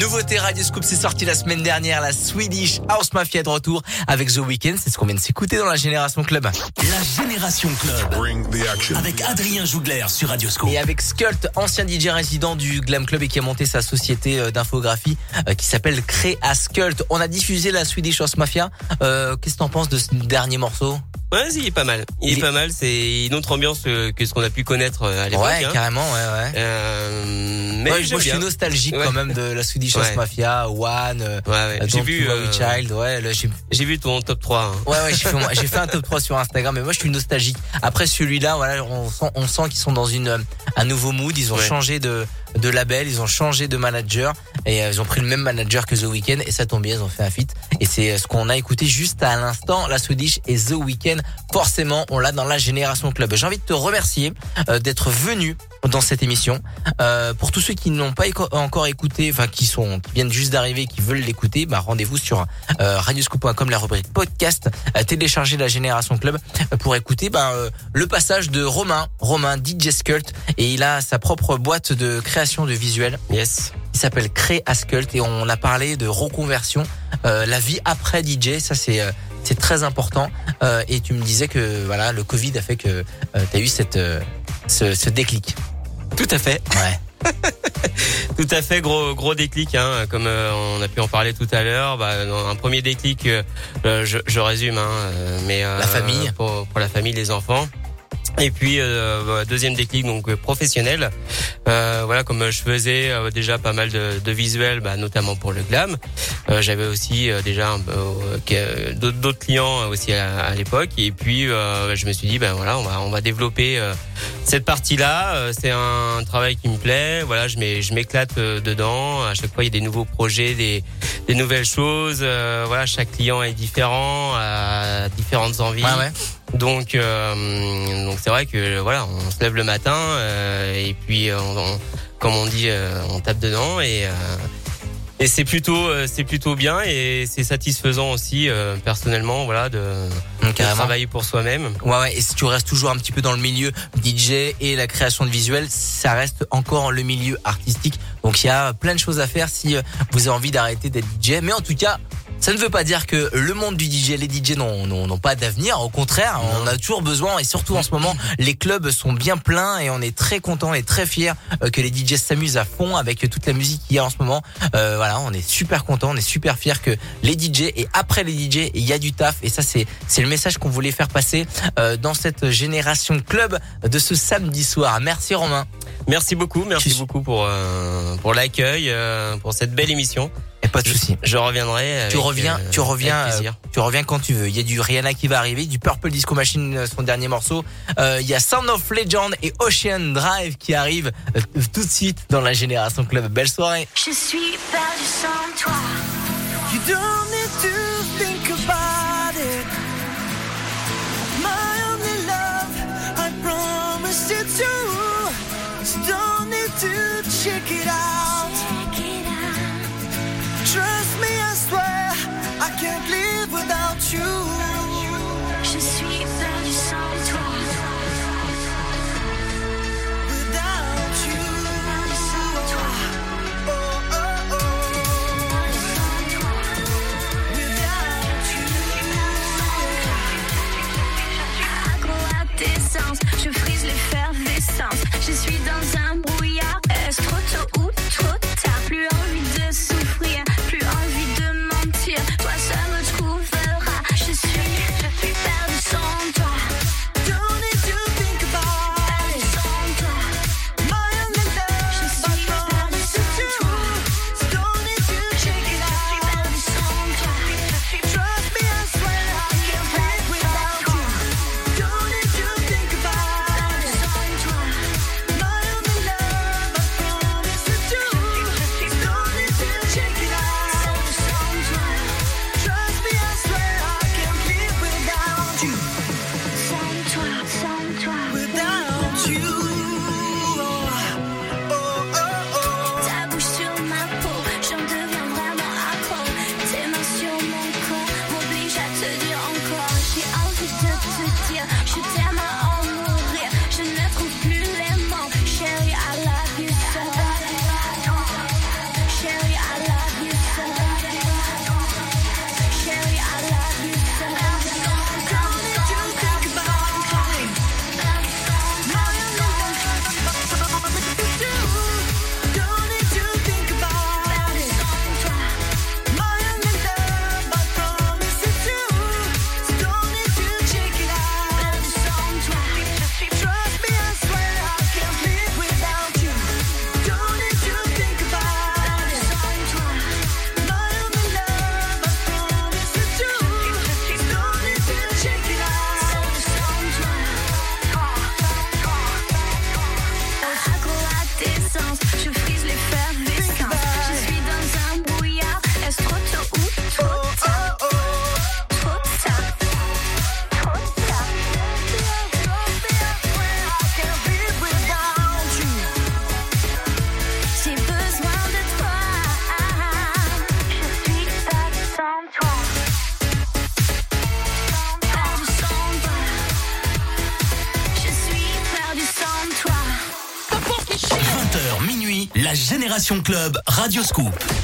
Nouveauté Radio Scoop, c'est sorti la semaine dernière, la Swedish House Mafia de retour avec The Weeknd. C'est ce qu'on vient de s'écouter dans la Génération Club. La Génération Club. Avec Adrien Jougler sur Radioscope. Et avec Skult, ancien DJ résident du Glam Club et qui a monté sa société euh, d'infographie euh, qui s'appelle Créa Skult. On a diffusé la Swedish House Mafia. Euh, Qu'est-ce que t'en penses de ce dernier morceau? Ouais, si, il est pas mal. Il, est pas mal. C'est une autre ambiance que ce qu'on a pu connaître euh, à l'époque. Ouais, hein. carrément, ouais, ouais. Euh, mais Ouais, moi, je suis nostalgique Ouais. quand même de la Swedish House. Mafia, One, euh, Ouais, ouais. J'ai vu, euh, Child, ouais, j'ai vu ton top 3. hein. Ouais, ouais, j'ai fait, un top [LAUGHS] 3 sur Instagram, mais moi je suis nostalgique. Après celui-là, voilà, on sent, on sent qu'ils sont dans une, un nouveau mood. Ils ont changé de, de label, ils ont changé de manager et euh, ils ont pris le même manager que The Weeknd et ça tombe bien, ils ont fait un feat. Et c'est euh, ce qu'on a écouté juste à l'instant, la Swedish et The Weeknd. Forcément, on l'a dans la Génération Club. J'ai envie de te remercier euh, d'être venu dans cette émission. Euh, pour tous ceux qui n'ont pas encore écouté, enfin qui sont, qui viennent juste d'arriver, qui veulent l'écouter, bah rendez-vous sur euh, radioscoop.com, la rubrique podcast, euh, télécharger la Génération Club pour écouter bah, le passage de Romain, Romain DJ Skult, et il a sa propre boîte de création de visuels. Yes. Il s'appelle Créascult et on a parlé de reconversion, euh, la vie après DJ, ça c'est euh, c'est très important. Euh, et tu me disais que voilà, le Covid a fait que tu as eu cette ce, ce déclic. Tout à fait. Ouais. [LAUGHS] Tout à fait, gros gros déclic, hein, comme on a pu en parler tout à l'heure. Bah, un premier déclic, je, je résume, hein, mais La famille. pour, pour la famille, les enfants. Et puis euh, bah, deuxième déclic donc euh, professionnel. Euh, voilà comme je faisais euh, déjà pas mal de, de visuels, bah, notamment pour le glam. Euh, J'avais aussi euh, déjà d'autres clients aussi à, à l'époque. Et puis euh, je me suis dit ben voilà on va on va développer cette partie-là. Euh, C'est un travail qui me plaît. Voilà je m'é- je m'éclate dedans. À chaque fois il y a des nouveaux projets, des des nouvelles choses. Voilà chaque client est différent, a différentes envies. Ouais, ouais. Donc, euh, donc c'est vrai que voilà, on se lève le matin euh, et puis euh, on, on- comme on dit, euh, on tape dedans et euh, Et c'est plutôt, euh, c'est plutôt bien et c'est satisfaisant aussi euh, personnellement, voilà, de, de carrément. travailler pour soi-même. Ouais, ouais, et si tu restes toujours un petit peu dans le milieu DJ et la création de visuels, ça reste encore le milieu artistique. Donc il y a plein de choses à faire si vous avez envie d'arrêter d'être DJ. Mais en tout cas, ça ne veut pas dire que le monde du DJ, les DJ n'ont pas d'avenir. Au contraire, on a toujours besoin et surtout en ce moment, les clubs sont bien pleins et on est très content et très fiers euh, que les DJ s'amusent à fond avec toute la musique qu'il y a en ce moment. Euh, voilà, on est super content, on est super fiers que les DJ et après les DJ, il y a du taf et ça c'est c'est le message qu'on voulait faire passer euh, dans cette génération club de ce samedi soir. Merci Romain. Merci beaucoup, merci beaucoup pour euh, pour l'accueil, euh, pour cette belle émission. Et pas de souci. Je reviendrai. Tu reviens, euh, tu reviens, avec plaisir. euh, tu reviens quand tu veux. Il y a du Rihanna qui va arriver, du Purple Disco Machine, euh, son dernier morceau. Euh, il y a Sound of Legend et Ocean Drive qui arrivent euh, tout de suite dans la génération club. Belle soirée. Je suis perdu sans toi. You don't check it out. Trust me, I swear, I can't live without you. Je suis Club Radio Scoop.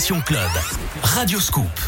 Génération Club. Radio Scoop.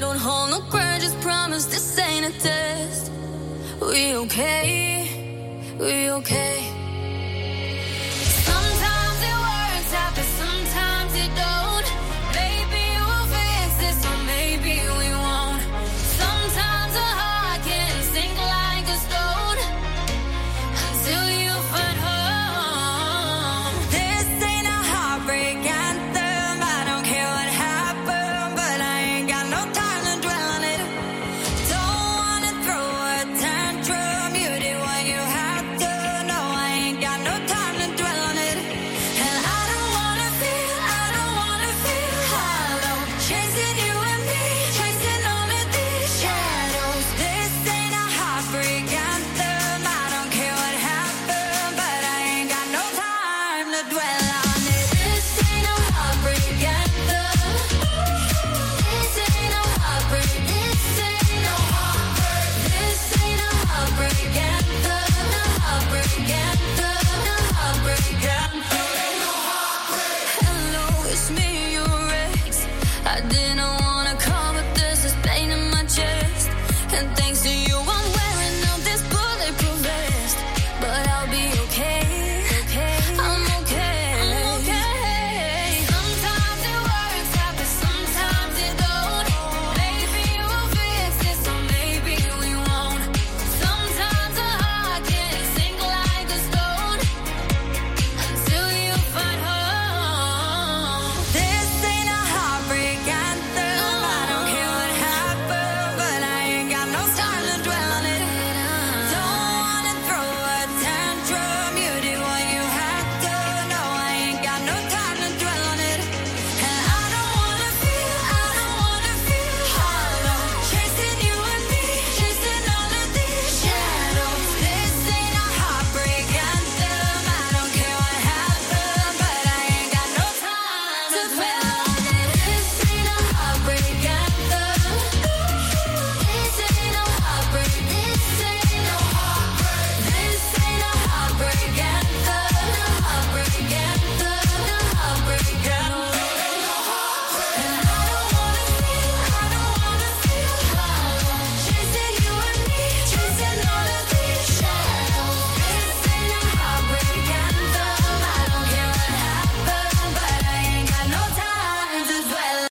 I don't hold